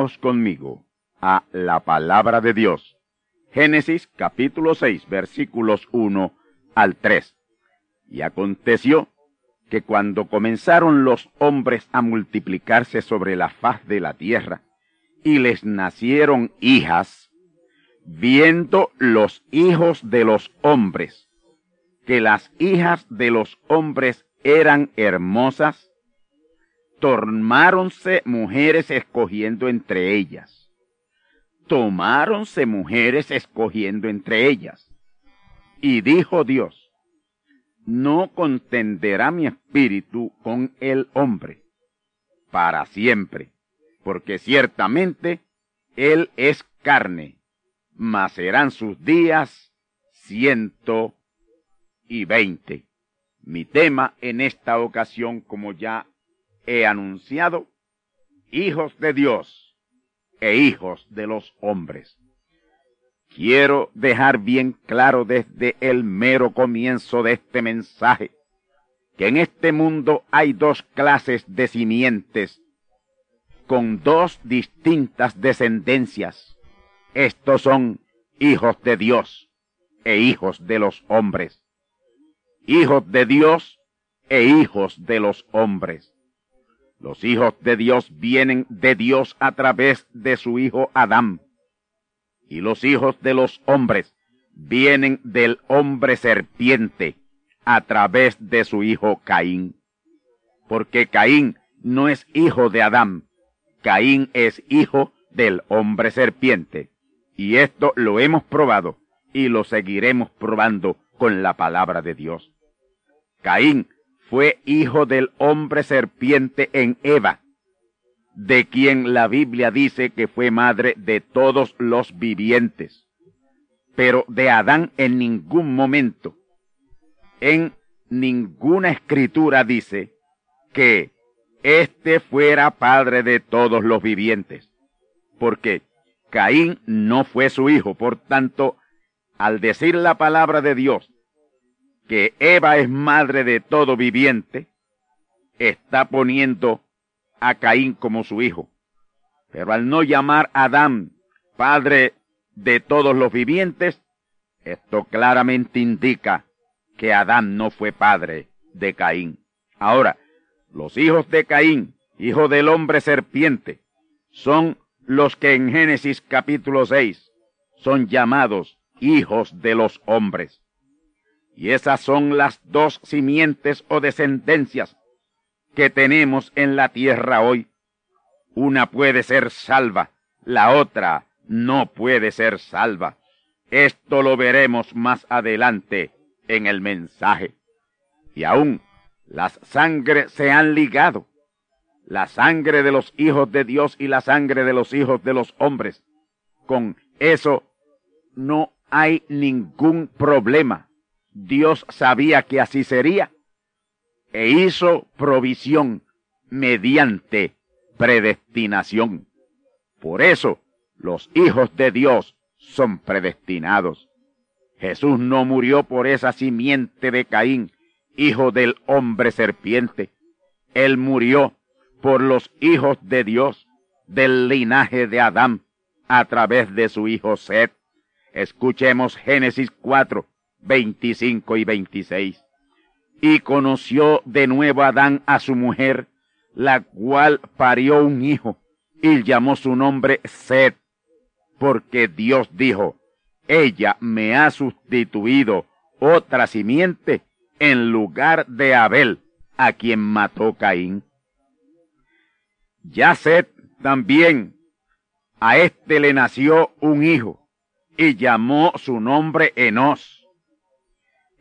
Conmigo a la palabra de Dios. Génesis capítulo 6 versículos 1 al 3. Y aconteció que cuando comenzaron los hombres a multiplicarse sobre la faz de la tierra, y les nacieron hijas, viendo los hijos de los hombres, que las hijas de los hombres eran hermosas, tomáronse mujeres escogiendo entre ellas. Tomáronse mujeres escogiendo entre ellas. Y dijo Dios, no contenderá mi espíritu con el hombre para siempre, porque ciertamente él es carne, mas serán sus días ciento y veinte. Mi tema en esta ocasión, como ya he anunciado, hijos de Dios e hijos de los hombres. Quiero dejar bien claro desde el mero comienzo de este mensaje que en este mundo hay dos clases de simientes con dos distintas descendencias. Estos son hijos de Dios e hijos de los hombres. Hijos de Dios e hijos de los hombres. Los hijos de Dios vienen de Dios a través de su hijo Adán. Y los hijos de los hombres vienen del hombre serpiente a través de su hijo Caín. Porque Caín no es hijo de Adán, Caín es hijo del hombre serpiente. Y esto lo hemos probado y lo seguiremos probando con la palabra de Dios. Caín fue hijo del hombre serpiente en Eva, de quien la Biblia dice que fue madre de todos los vivientes. Pero de Adán en ningún momento, en ninguna escritura dice que éste fuera padre de todos los vivientes, porque Caín no fue su hijo, por tanto, al decir la palabra de Dios, que Eva es madre de todo viviente, está poniendo a Caín como su hijo. Pero al no llamar a Adán padre de todos los vivientes, esto claramente indica que Adán no fue padre de Caín. Ahora, los hijos de Caín, hijo del hombre serpiente, son los que en Génesis capítulo 6 son llamados hijos de los hombres. Y esas son las dos simientes o descendencias que tenemos en la tierra hoy. Una puede ser salva, la otra no puede ser salva. Esto lo veremos más adelante en el mensaje. Y aún Las sangres se han ligado. La sangre de los hijos de Dios y la sangre de los hijos de los hombres. Con eso no hay ningún problema. Dios sabía que así sería e hizo provisión mediante predestinación. Por eso los hijos de Dios son predestinados. Jesús no murió por esa simiente de Caín, hijo del hombre serpiente. Él murió por los hijos de Dios, del linaje de Adán, a través de su hijo Seth. Escuchemos Génesis 4, 25 y 26. Y conoció de nuevo Adán a su mujer, la cual parió un hijo, y llamó su nombre Seth, porque Dios dijo, ella me ha sustituido otra simiente en lugar de Abel, a quien mató Caín. Ya Seth también, a éste le nació un hijo, y llamó su nombre Enos.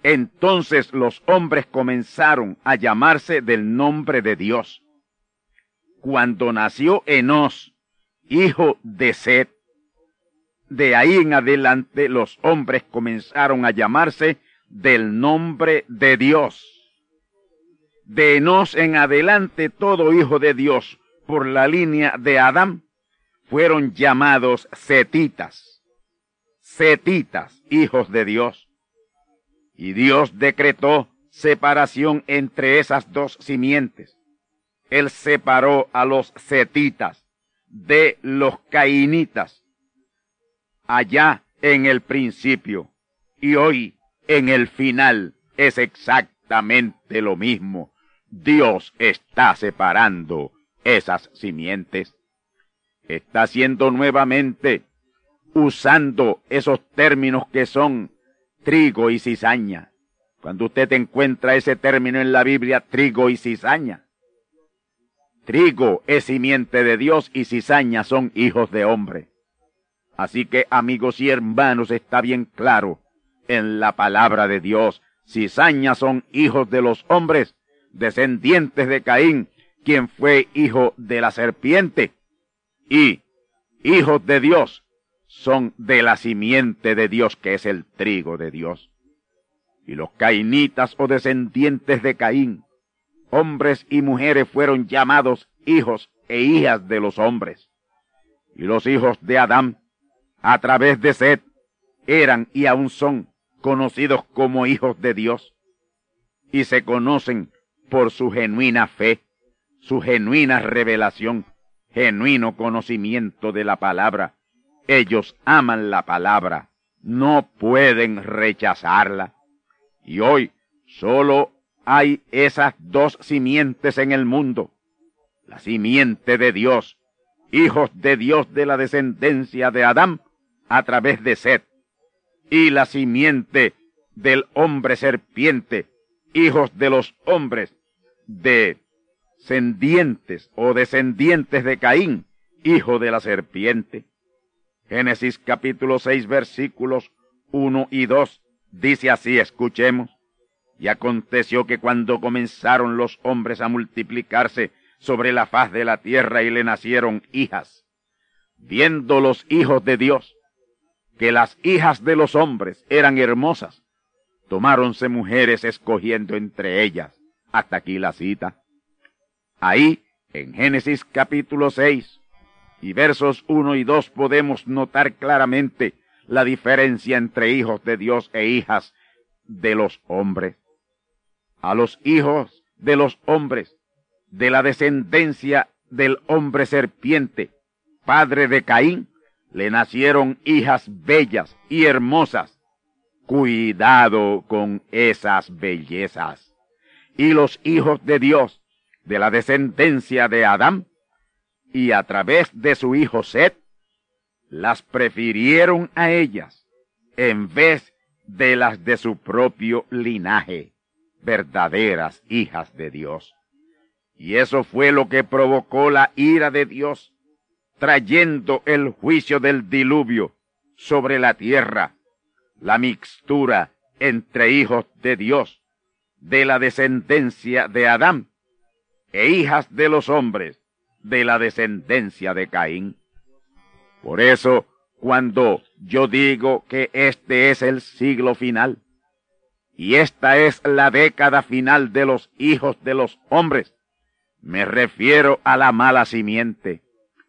Entonces los hombres comenzaron a llamarse del nombre de Dios. Cuando nació Enos, hijo de Set, de ahí en adelante los hombres comenzaron a llamarse del nombre de Dios. De Enos en adelante todo hijo de Dios por la línea de Adán fueron llamados setitas setitas, hijos de Dios. Y Dios decretó separación entre esas dos simientes. Él separó a los setitas de los cainitas allá en el principio y hoy en el final es exactamente lo mismo. Dios está separando esas simientes. Está haciendo nuevamente usando esos términos que son trigo y cizaña. Cuando usted encuentra ese término en la Biblia, trigo y cizaña. Trigo es simiente de Dios y cizaña son hijos de hombre. Así que amigos y hermanos, está bien claro en la palabra de Dios. Cizaña son hijos de los hombres, descendientes de Caín, quien fue hijo de la serpiente, y hijos de Dios, son de la simiente de Dios, que es el trigo de Dios. Y los cainitas o descendientes de Caín, hombres y mujeres fueron llamados hijos e hijas de los hombres. Y los hijos de Adán, a través de Seth, eran y aún son conocidos como hijos de Dios. Y se conocen por su genuina fe, su genuina revelación, genuino conocimiento de la palabra ellos aman la palabra, no pueden rechazarla. Y hoy solo hay esas dos simientes en el mundo. La simiente de Dios, hijos de Dios de la descendencia de Adán a través de Seth, y la simiente del hombre serpiente, hijos de los hombres descendientes o descendientes de Caín, hijo de la serpiente. Génesis capítulo 6 versículos 1 y 2 dice así, escuchemos. Y aconteció que cuando comenzaron los hombres a multiplicarse sobre la faz de la tierra y le nacieron hijas, viendo los hijos de Dios, que las hijas de los hombres eran hermosas, tomáronse mujeres escogiendo entre ellas. Hasta aquí la cita. Ahí, en Génesis capítulo 6, y versos 1 y 2 podemos notar claramente la diferencia entre hijos de Dios e hijas de los hombres. A los hijos de los hombres, de la descendencia del hombre serpiente, padre de Caín, le nacieron hijas bellas y hermosas. Cuidado con esas bellezas. Y los hijos de Dios, de la descendencia de Adán, y a través de su hijo Seth, las prefirieron a ellas en vez de las de su propio linaje, verdaderas hijas de Dios. Y eso fue lo que provocó la ira de Dios, trayendo el juicio del diluvio sobre la tierra, la mixtura entre hijos de Dios, de la descendencia de Adán, e hijas de los hombres de la descendencia de Caín. Por eso, cuando yo digo que este es el siglo final, y esta es la década final de los hijos de los hombres, me refiero a la mala simiente.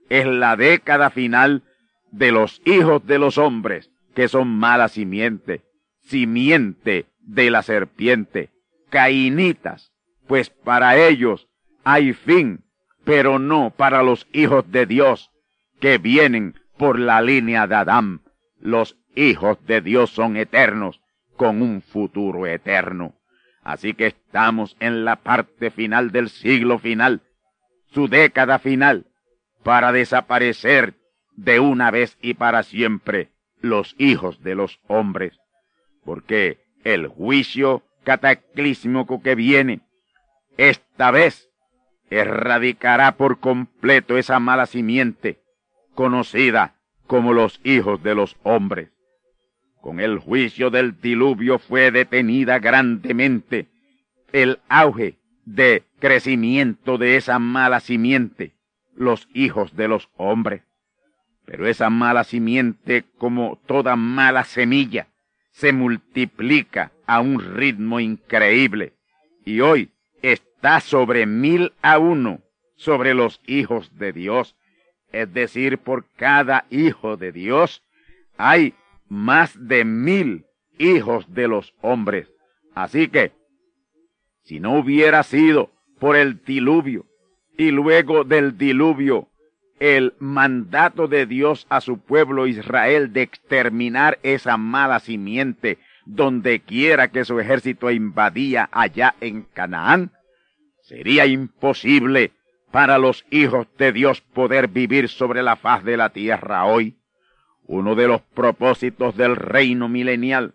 Es la década final de los hijos de los hombres, que son mala simiente, simiente de la serpiente, cainitas, pues para ellos hay fin, pero no para los hijos de Dios que vienen por la línea de Adán. Los hijos de Dios son eternos, con un futuro eterno. Así que estamos en la parte final del siglo final, su década final, para desaparecer de una vez y para siempre los hijos de los hombres. Porque el juicio cataclísmico que viene, esta vez erradicará por completo esa mala simiente conocida como los hijos de los hombres. Con el juicio del diluvio fue detenida grandemente el auge de crecimiento de esa mala simiente, los hijos de los hombres. Pero esa mala simiente, como toda mala semilla, se multiplica a un ritmo increíble y hoy está sobre mil a uno sobre los hijos de Dios. Es decir, por cada hijo de Dios hay más de mil hijos de los hombres. Así que, si no hubiera sido por el diluvio y luego del diluvio el mandato de Dios a su pueblo Israel de exterminar esa mala simiente donde quiera que su ejército invadía allá en Canaán, sería imposible para los hijos de Dios poder vivir sobre la faz de la tierra hoy. Uno de los propósitos del reino milenial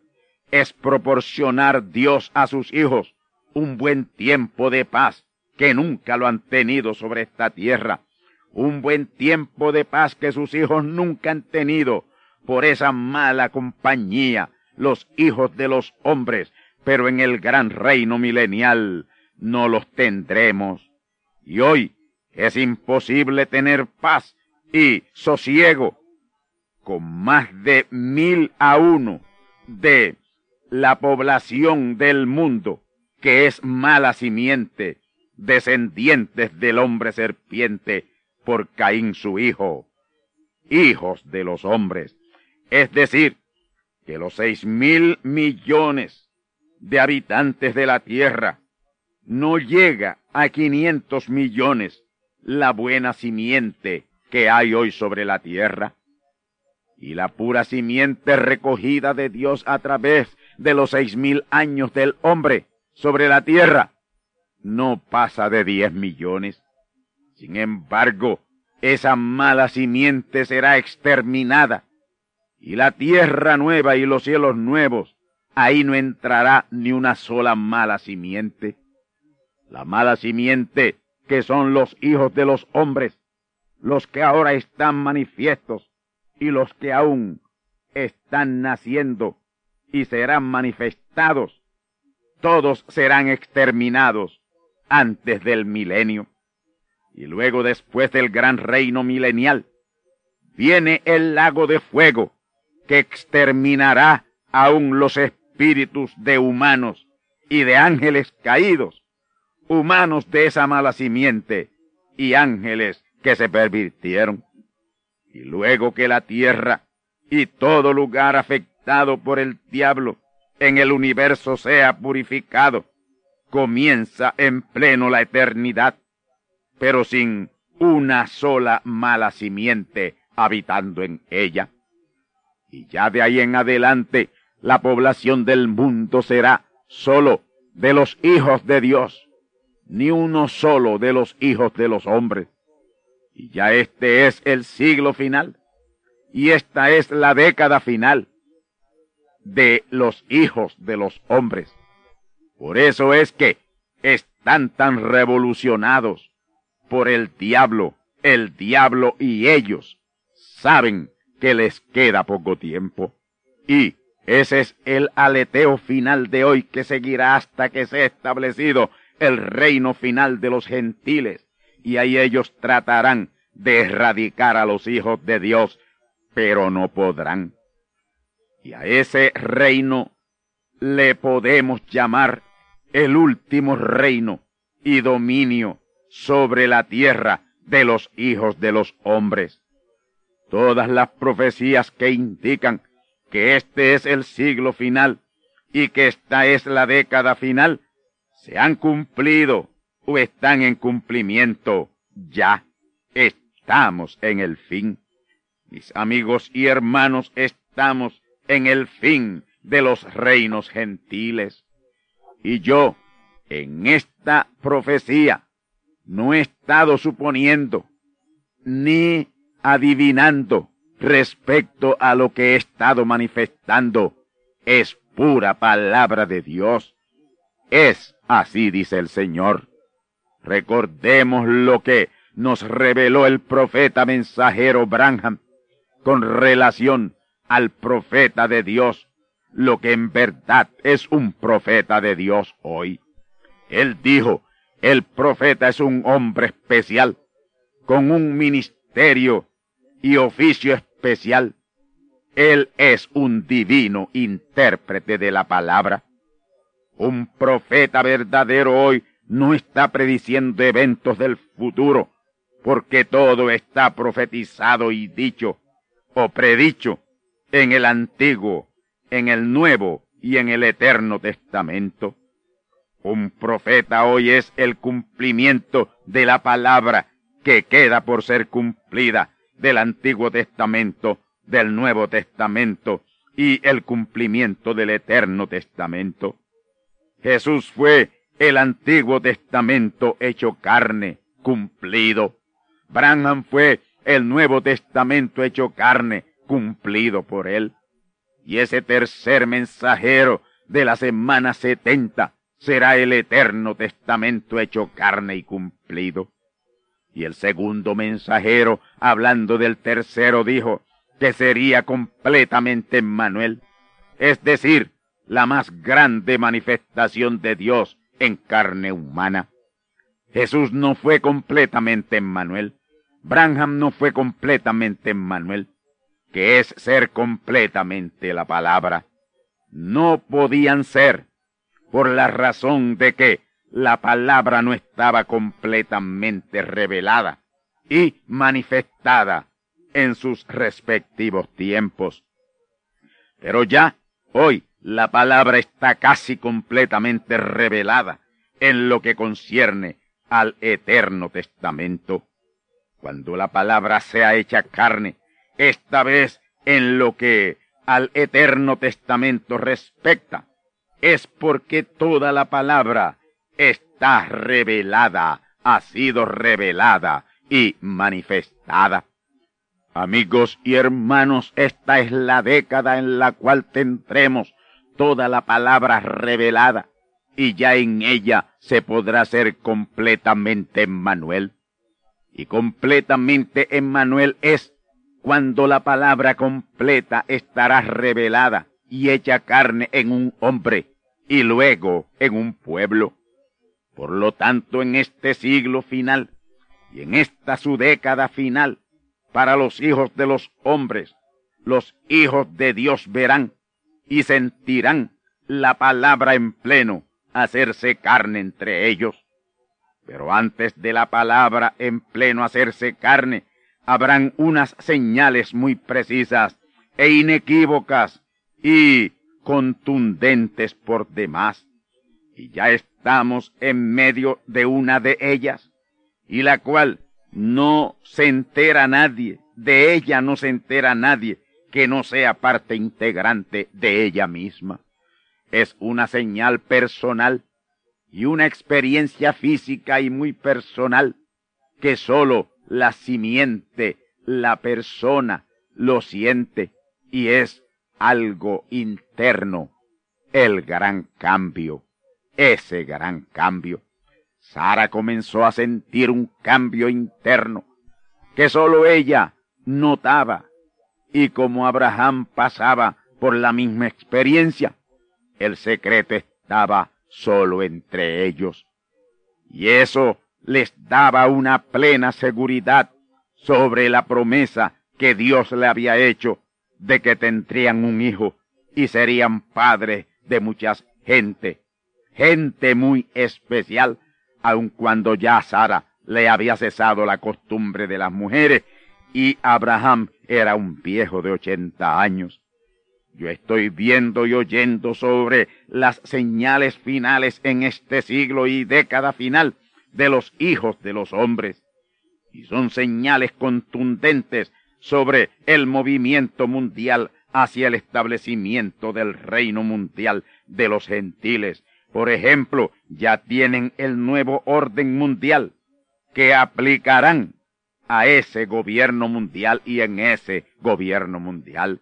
es proporcionar Dios a sus hijos un buen tiempo de paz que nunca lo han tenido sobre esta tierra, un buen tiempo de paz que sus hijos nunca han tenido por esa mala compañía, los hijos de los hombres, pero en el gran reino milenial no los tendremos. Y hoy es imposible tener paz y sosiego con más de mil a uno de la población del mundo que es mala simiente, descendientes del hombre serpiente por Caín su hijo, hijos de los hombres. Es decir, que los seis mil millones de habitantes de la tierra no llega a 500 millones la buena simiente que hay hoy sobre la tierra. Y la pura simiente recogida de Dios a través de los seis mil años del hombre sobre la tierra no pasa de diez millones. Sin embargo, esa mala simiente será exterminada y la tierra nueva y los cielos nuevos, ahí no entrará ni una sola mala simiente la mala simiente que son los hijos de los hombres, los que ahora están manifiestos y los que aún están naciendo y serán manifestados, todos serán exterminados antes del milenio. Y luego después del gran reino milenial, viene el lago de fuego que exterminará aún los espíritus de humanos y de ángeles caídos humanos de esa mala simiente y ángeles que se pervirtieron. Y luego que la tierra y todo lugar afectado por el diablo en el universo sea purificado, comienza en pleno la eternidad, pero sin una sola mala simiente habitando en ella. Y ya de ahí en adelante la población del mundo será sólo de los hijos de Dios, ni uno solo de los hijos de los hombres. Y ya este es el siglo final, y esta es la década final de los hijos de los hombres. Por eso es que están tan revolucionados por el diablo, el diablo y ellos saben que les queda poco tiempo. Y Ese es el aleteo final de hoy que seguirá hasta que sea establecido el reino final de los gentiles. Y ahí ellos tratarán de erradicar a los hijos de Dios, pero no podrán. Y a ese reino le podemos llamar el último reino y dominio sobre la tierra de los hijos de los hombres. Todas las profecías que indican que este es el siglo final y que esta es la década final, se han cumplido o están en cumplimiento ya. Estamos en el fin. Mis amigos y hermanos, estamos en el fin de los reinos gentiles. Y yo, en esta profecía, no he estado suponiendo ni adivinando respecto a lo que he estado manifestando. Es pura palabra de Dios. Es así, dice el Señor. Recordemos lo que nos reveló el profeta mensajero Branham con relación al profeta de Dios, lo que en verdad es un profeta de Dios hoy. Él dijo, el profeta es un hombre especial, con un ministerio y oficio especial. Él es un divino intérprete de la palabra. Un profeta verdadero hoy no está prediciendo eventos del futuro, porque todo está profetizado y dicho o predicho en el Antiguo, en el Nuevo y en el Eterno Testamento. Un profeta hoy es el cumplimiento de la palabra que queda por ser cumplida del Antiguo Testamento, del Nuevo Testamento y el cumplimiento del Eterno Testamento. Jesús fue el Antiguo Testamento hecho carne, cumplido. Branham fue el Nuevo Testamento hecho carne, cumplido por él. Y ese tercer mensajero de la semana setenta será el Eterno Testamento hecho carne y cumplido. Y el segundo mensajero, hablando del tercero, dijo que sería completamente Emmanuel, es decir, la más grande manifestación de Dios en carne humana. Jesús no fue completamente Emmanuel, Branham no fue completamente Emmanuel, que es ser completamente la palabra. No podían ser, por la razón de que la palabra no estaba completamente revelada y manifestada en sus respectivos tiempos. Pero ya hoy la palabra está casi completamente revelada en lo que concierne al eterno testamento. Cuando la palabra sea hecha carne, esta vez en lo que al eterno testamento respecta, es porque toda la palabra está revelada, ha sido revelada y manifestada. Amigos y hermanos, esta es la década en la cual tendremos toda la palabra revelada y ya en ella se podrá ser completamente Emmanuel. Y completamente Emmanuel es cuando la palabra completa estará revelada y hecha carne en un hombre y luego en un pueblo. Por lo tanto, en este siglo final y en esta su década final, para los hijos de los hombres, los hijos de Dios verán y sentirán la palabra en pleno hacerse carne entre ellos. Pero antes de la palabra en pleno hacerse carne, habrán unas señales muy precisas e inequívocas y contundentes por demás. Y ya estamos en medio de una de ellas, y la cual no se entera nadie, de ella no se entera nadie que no sea parte integrante de ella misma. Es una señal personal y una experiencia física y muy personal que sólo la simiente, la persona, lo siente y es algo interno, el gran cambio, ese gran cambio. Sara comenzó a sentir un cambio interno que sólo ella notaba y como Abraham pasaba por la misma experiencia, el secreto estaba solo entre ellos. Y eso les daba una plena seguridad sobre la promesa que Dios le había hecho de que tendrían un hijo y serían padres de muchas gente, gente muy especial, aun cuando ya Sara le había cesado la costumbre de las mujeres y Abraham era un viejo de ochenta años. Yo estoy viendo y oyendo sobre las señales finales en este siglo y década final de los hijos de los hombres. Y son señales contundentes sobre el movimiento mundial hacia el establecimiento del reino mundial de los gentiles. Por ejemplo, ya tienen el nuevo orden mundial que aplicarán a ese gobierno mundial y en ese gobierno mundial.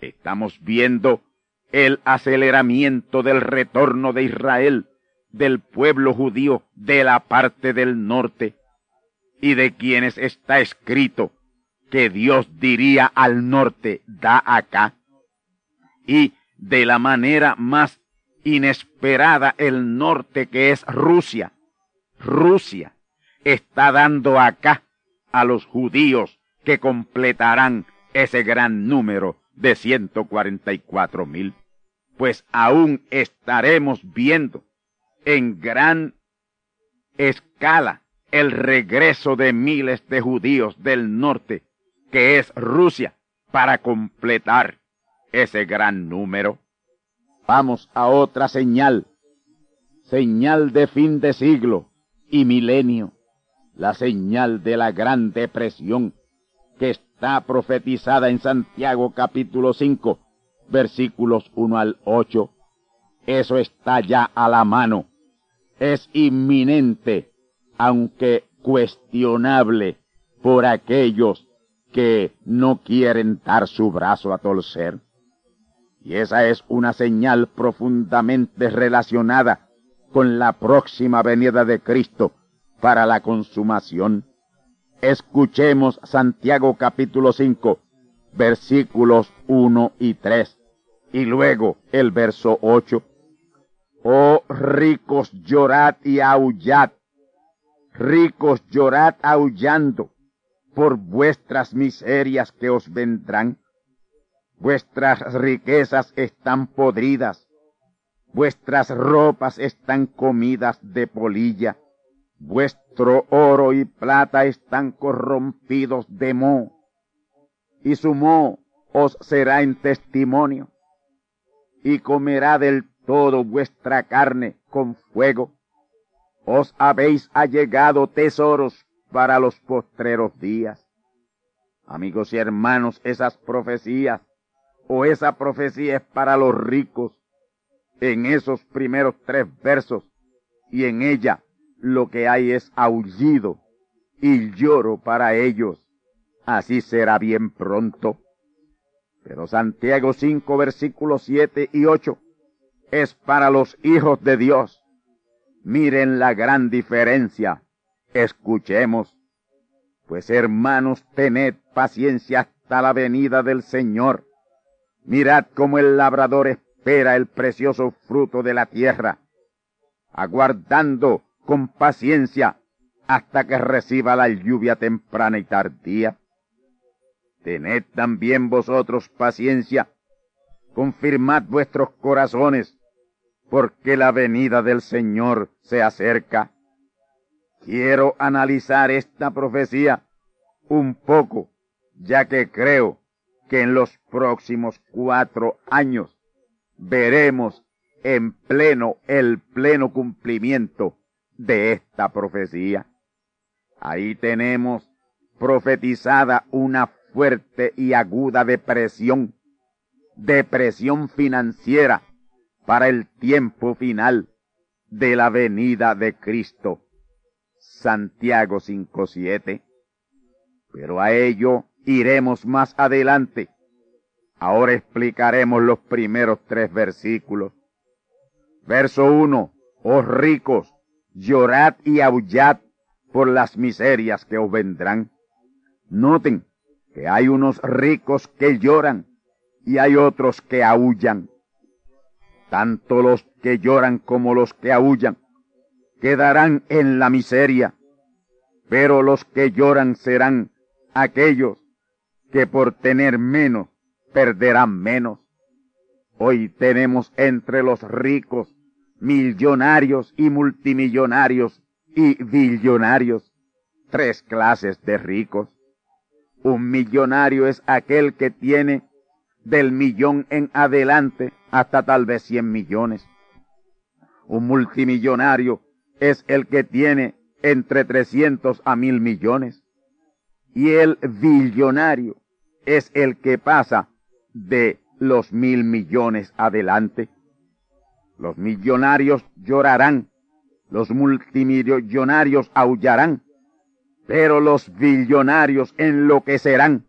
Estamos viendo el aceleramiento del retorno de Israel, del pueblo judío de la parte del norte, y de quienes está escrito que Dios diría al norte, da acá, y de la manera más inesperada el norte que es Rusia, Rusia está dando acá a los judíos que completarán ese gran número de 144 mil, pues aún estaremos viendo en gran escala el regreso de miles de judíos del norte, que es Rusia, para completar ese gran número. Vamos a otra señal, señal de fin de siglo y milenio la señal de la gran depresión que está profetizada en Santiago capítulo 5, versículos 1 al 8. Eso está ya a la mano. Es inminente, aunque cuestionable por aquellos que no quieren dar su brazo a torcer. Y esa es una señal profundamente relacionada con la próxima venida de Cristo, para la consumación. Escuchemos Santiago capítulo 5, versículos 1 y 3, y luego el verso 8. Oh ricos, llorad y aullad, ricos, llorad aullando por vuestras miserias que os vendrán. Vuestras riquezas están podridas, vuestras ropas están comidas de polilla Vuestro oro y plata están corrompidos de mo, y su mo os será en testimonio, y comerá del todo vuestra carne con fuego. Os habéis allegado tesoros para los postreros días. Amigos y hermanos, esas profecías, o esa profecía es para los ricos, en esos primeros tres versos, y en ella lo que hay es aullido y lloro para ellos. Así será bien pronto. Pero Santiago 5 versículos 7 y 8 es para los hijos de Dios. Miren la gran diferencia. Escuchemos. Pues hermanos, tened paciencia hasta la venida del Señor. Mirad cómo el labrador espera el precioso fruto de la tierra, aguardando con paciencia hasta que reciba la lluvia temprana y tardía. Tened también vosotros paciencia, confirmad vuestros corazones, porque la venida del Señor se acerca. Quiero analizar esta profecía un poco, ya que creo que en los próximos cuatro años veremos en pleno el pleno cumplimiento de esta profecía. Ahí tenemos profetizada una fuerte y aguda depresión, depresión financiera para el tiempo final de la venida de Cristo. Santiago 5.7. Pero a ello iremos más adelante. Ahora explicaremos los primeros tres versículos. Verso 1. Oh ricos, llorad y aullad por las miserias que os vendrán. Noten que hay unos ricos que lloran y hay otros que aullan. Tanto los que lloran como los que aullan quedarán en la miseria, pero los que lloran serán aquellos que por tener menos perderán menos. Hoy tenemos entre los ricos, millonarios y multimillonarios y billonarios tres clases de ricos. Un millonario es aquel que tiene del millón en adelante hasta tal vez cien millones. Un multimillonario es el que tiene entre trescientos a mil millones. Y el billonario es el que pasa de los mil millones adelante. Los millonarios llorarán, los multimillonarios aullarán, pero los billonarios enloquecerán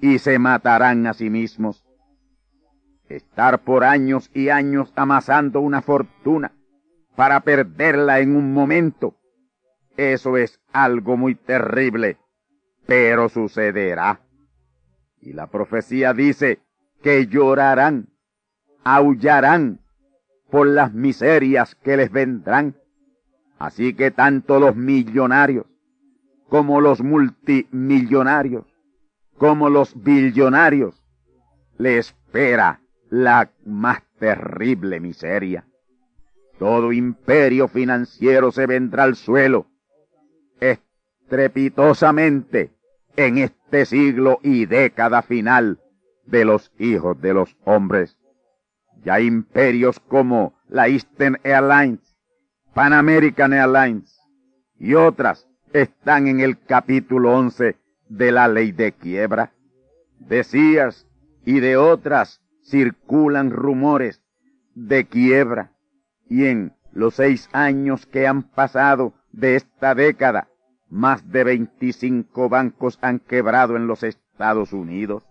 y se matarán a sí mismos. Estar por años y años amasando una fortuna para perderla en un momento, eso es algo muy terrible, pero sucederá. Y la profecía dice que llorarán, aullarán por las miserias que les vendrán. Así que tanto los millonarios como los multimillonarios, como los billonarios, le espera la más terrible miseria. Todo imperio financiero se vendrá al suelo estrepitosamente en este siglo y década final de los hijos de los hombres. Ya imperios como la Eastern Airlines, Pan American Airlines y otras están en el capítulo 11 de la ley de quiebra. Decías y de otras circulan rumores de quiebra y en los seis años que han pasado de esta década, más de 25 bancos han quebrado en los Estados Unidos.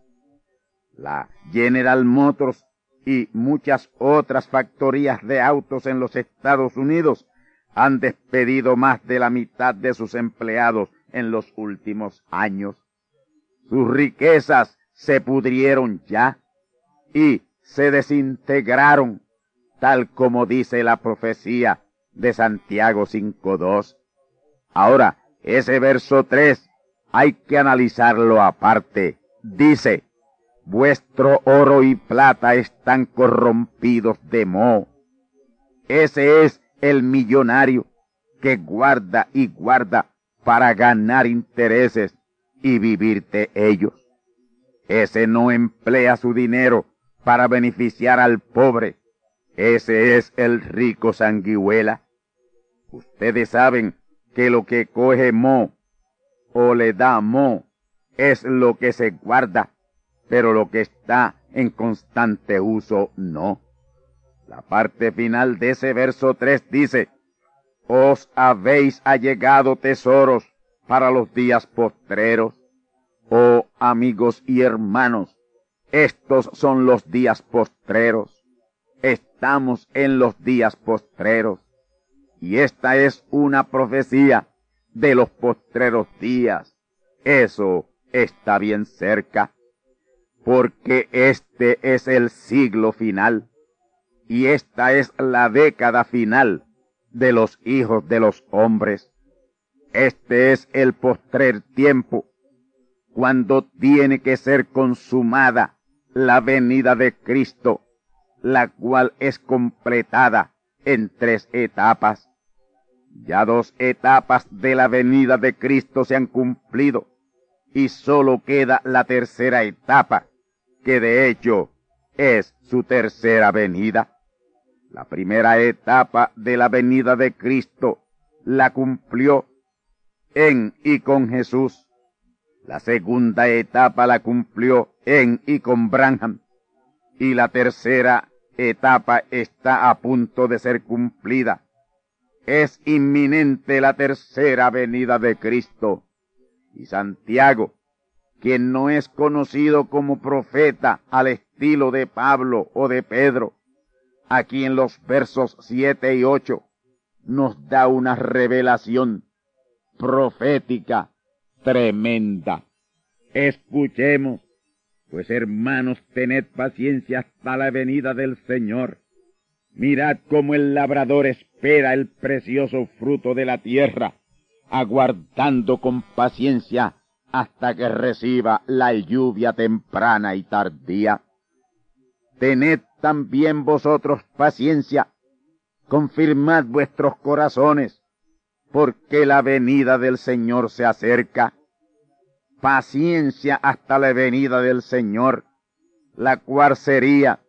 La General Motors y muchas otras factorías de autos en los Estados Unidos han despedido más de la mitad de sus empleados en los últimos años. Sus riquezas se pudrieron ya y se desintegraron, tal como dice la profecía de Santiago 5.2. Ahora, ese verso 3 hay que analizarlo aparte. Dice, vuestro oro y plata están corrompidos de moho. Ese es el millonario que guarda y guarda para ganar intereses y vivir de ellos. Ese no emplea su dinero para beneficiar al pobre. Ese es el rico sanguijuela. Ustedes saben que lo que coge mo o le da mo es lo que se guarda, pero lo que está en constante uso no. La parte final de ese verso 3 dice, os habéis allegado tesoros para los días postreros. Oh amigos y hermanos, estos son los días postreros. Estamos en los días postreros. Y esta es una profecía de los postreros días. Eso está bien cerca, porque este es el siglo final y esta es la década final de los hijos de los hombres. Este es el postrer tiempo, cuando tiene que ser consumada la venida de Cristo, la cual es completada en tres etapas. Ya dos etapas de la venida de Cristo se han cumplido y solo queda la tercera etapa, que de hecho es su tercera venida. La primera etapa de la venida de Cristo la cumplió en y con Jesús. La segunda etapa la cumplió en y con Branham. Y la tercera etapa está a punto de ser cumplida es inminente la tercera venida de Cristo. Y Santiago, quien no es conocido como profeta al estilo de Pablo o de Pedro, aquí en los versos siete y ocho, nos da una revelación profética tremenda. Escuchemos Pues hermanos, tened paciencia hasta la venida del Señor. Mirad cómo el labrador espera el precioso fruto de la tierra, aguardando con paciencia hasta que reciba la lluvia temprana y tardía. Tened también vosotros paciencia, confirmad vuestros corazones, porque la venida del Señor se acerca. Paciencia hasta la venida del Señor, la cual sería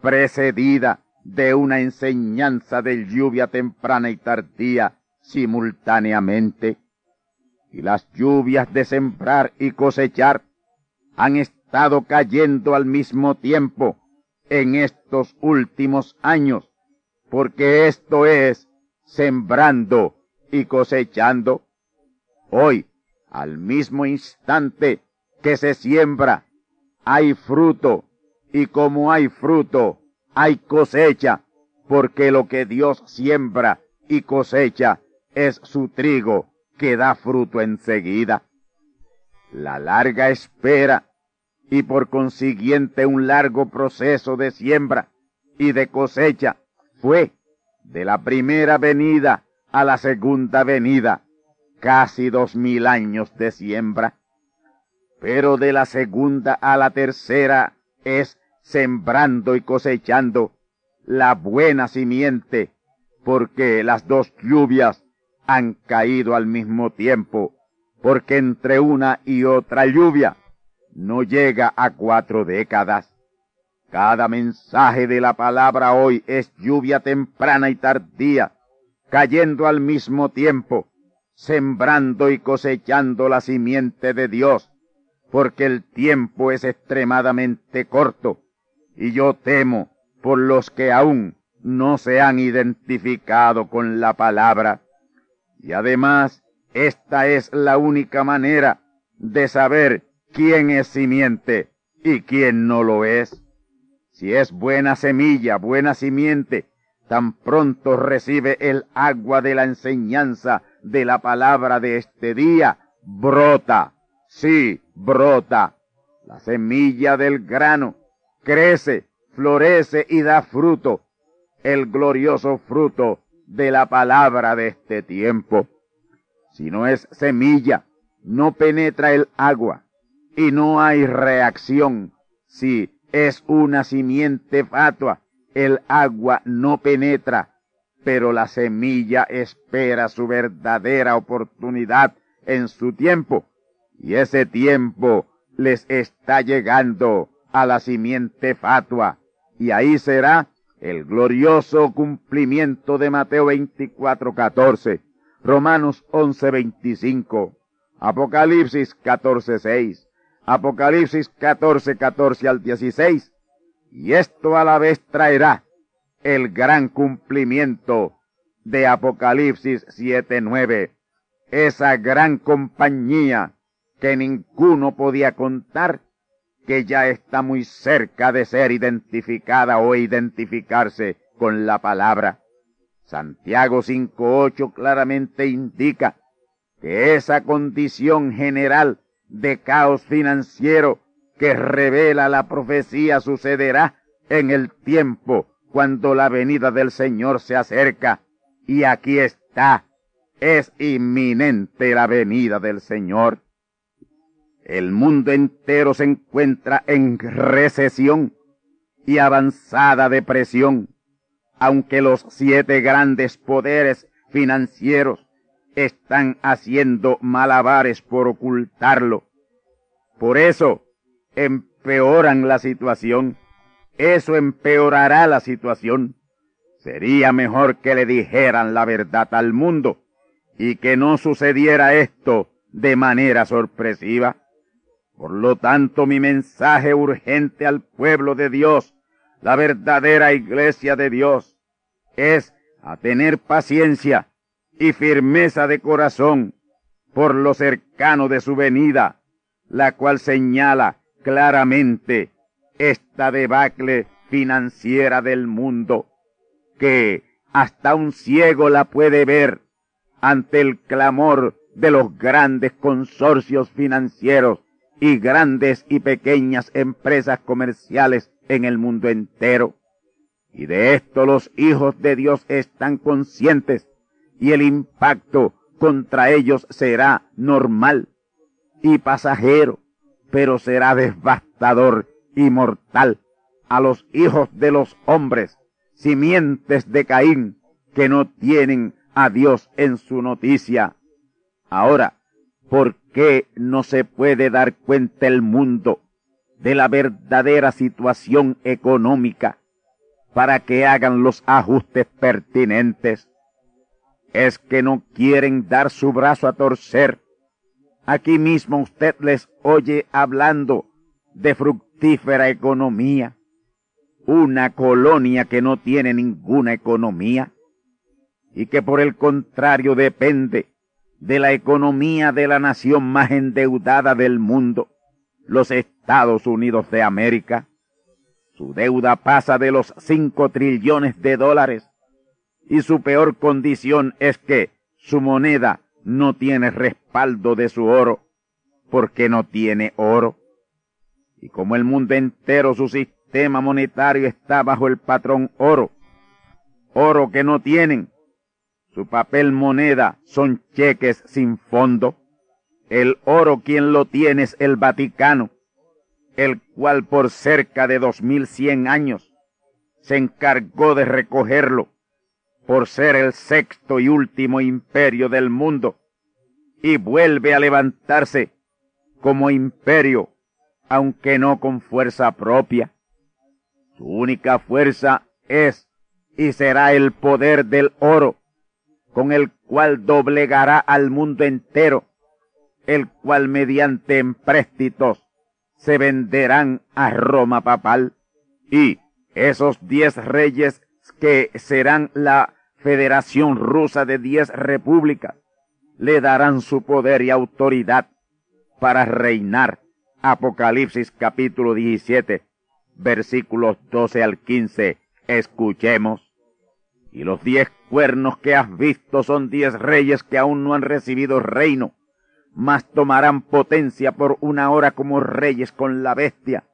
precedida de una enseñanza de lluvia temprana y tardía simultáneamente. Y las lluvias de sembrar y cosechar han estado cayendo al mismo tiempo en estos últimos años, porque esto es sembrando y cosechando. Hoy, al mismo instante que se siembra, hay fruto, y como hay fruto, hay cosecha, porque lo que Dios siembra y cosecha es su trigo que da fruto enseguida. La larga espera y por consiguiente un largo proceso de siembra y de cosecha fue de la primera venida a la segunda venida, casi dos mil años de siembra. Pero de la segunda a la tercera es sembrando y cosechando la buena simiente, porque las dos lluvias han caído al mismo tiempo, porque entre una y otra lluvia no llega a cuatro décadas. Cada mensaje de la palabra hoy es lluvia temprana y tardía, cayendo al mismo tiempo, sembrando y cosechando la simiente de Dios, porque el tiempo es extremadamente corto y yo temo por los que aún no se han identificado con la palabra. Y además, esta es la única manera de saber quién es simiente y quién no lo es. Si es buena semilla, buena simiente, tan pronto recibe el agua de la enseñanza de la palabra de este día, brota, sí, brota. La semilla del grano crece, florece y da fruto, el glorioso fruto de la palabra de este tiempo. Si no es semilla, no penetra el agua y no hay reacción. Si es una simiente fatua, el agua no penetra, pero la semilla espera su verdadera oportunidad en su tiempo, y ese tiempo les está llegando a la simiente fatua, y ahí será el glorioso cumplimiento de Mateo 24, 14, Romanos 11, 25, Apocalipsis 14, 6, Apocalipsis 14, 14 al 16, y esto a la vez traerá el gran cumplimiento de Apocalipsis 7, 9, esa gran compañía que ninguno podía contar que ya está muy cerca de ser identificada o identificarse con la palabra. Santiago 5.8 claramente indica que esa condición general de caos financiero que revela la profecía sucederá en el tiempo cuando la venida del Señor se acerca. Y aquí está, es inminente la venida del Señor. El mundo entero se encuentra en recesión y avanzada depresión, aunque los siete grandes poderes financieros están haciendo malabares por ocultarlo. Por eso empeoran la situación. Eso empeorará la situación. Sería mejor que le dijeran la verdad al mundo y que no sucediera esto de manera sorpresiva. Por lo tanto, mi mensaje urgente al pueblo de Dios, la verdadera iglesia de Dios, es a tener paciencia y firmeza de corazón por lo cercano de su venida, la cual señala claramente esta debacle financiera del mundo, que hasta un ciego la puede ver ante el clamor de los grandes consorcios financieros y grandes y pequeñas empresas comerciales en el mundo entero. Y de esto los hijos de Dios están conscientes y el impacto contra ellos será normal y pasajero, pero será devastador y mortal a los hijos de los hombres, simientes de Caín, que no tienen a Dios en su noticia. Ahora, ¿por qué no se puede dar cuenta el mundo de la verdadera situación económica para que hagan los ajustes pertinentes? Es que no quieren dar su brazo a torcer. Aquí mismo usted les oye hablando de fructífera economía, una colonia que no tiene ninguna economía y que por el contrario depende de la economía de la nación más endeudada del mundo, los Estados Unidos de América. Su deuda pasa de los cinco trillones de dólares y su peor condición es que su moneda no tiene respaldo de su oro, porque no tiene oro. Y como el mundo entero su sistema monetario está bajo el patrón oro, oro que no tienen, su papel moneda son cheques sin fondo. El oro quien lo tiene es el Vaticano, el cual por cerca de dos mil cien años se encargó de recogerlo por ser el sexto y último imperio del mundo y vuelve a levantarse como imperio, aunque no con fuerza propia. Su única fuerza es y será el poder del oro con el cual doblegará al mundo entero, el cual mediante empréstitos se venderán a Roma papal, y esos diez reyes que serán la Federación Rusa de diez repúblicas, le darán su poder y autoridad para reinar. Apocalipsis capítulo 17, versículos 12 al 15. Escuchemos. Y los diez cuernos que has visto son diez reyes que aún no han recibido reino, mas tomarán potencia por una hora como reyes con la bestia.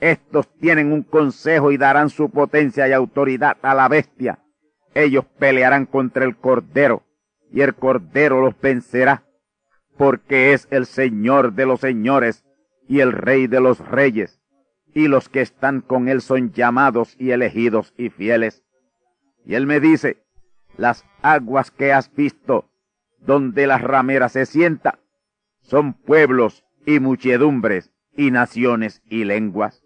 Estos tienen un consejo y darán su potencia y autoridad a la bestia. Ellos pelearán contra el Cordero, y el Cordero los vencerá, porque es el Señor de los señores y el Rey de los reyes, y los que están con él son llamados y elegidos y fieles. Y él me dice, las aguas que has visto, donde la ramera se sienta, son pueblos y muchedumbres y naciones y lenguas.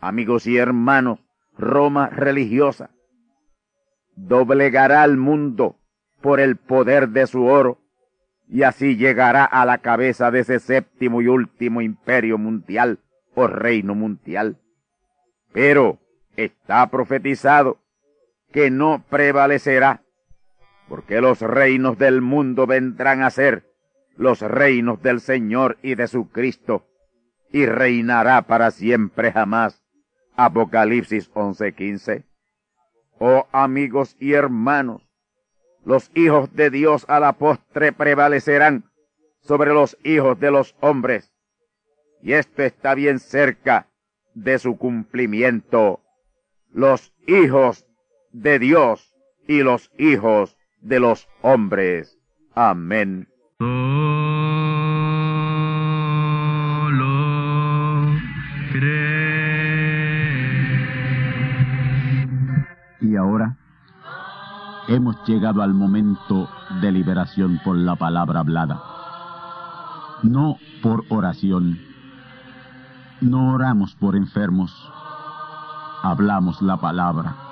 Amigos y hermanos, Roma religiosa doblegará al mundo por el poder de su oro y así llegará a la cabeza de ese séptimo y último imperio mundial o reino mundial. Pero está profetizado que no prevalecerá, porque los reinos del mundo vendrán a ser los reinos del Señor y de su Cristo, y reinará para siempre jamás. Apocalipsis 11:15. Oh amigos y hermanos, los hijos de Dios a la postre prevalecerán sobre los hijos de los hombres, y esto está bien cerca de su cumplimiento. Los hijos de Dios y los hijos de los hombres. Amén. Y ahora hemos llegado al momento de liberación por la palabra hablada. No por oración. No oramos por enfermos. Hablamos la palabra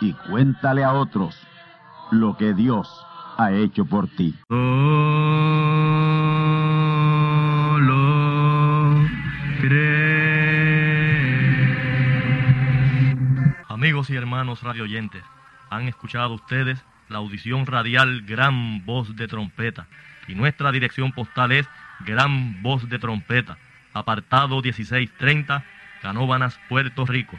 y cuéntale a otros lo que Dios ha hecho por ti. Amigos y hermanos radioyentes, han escuchado ustedes la audición radial Gran Voz de Trompeta y nuestra dirección postal es Gran Voz de Trompeta, apartado 1630, Canóbanas, Puerto Rico,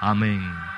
Amén.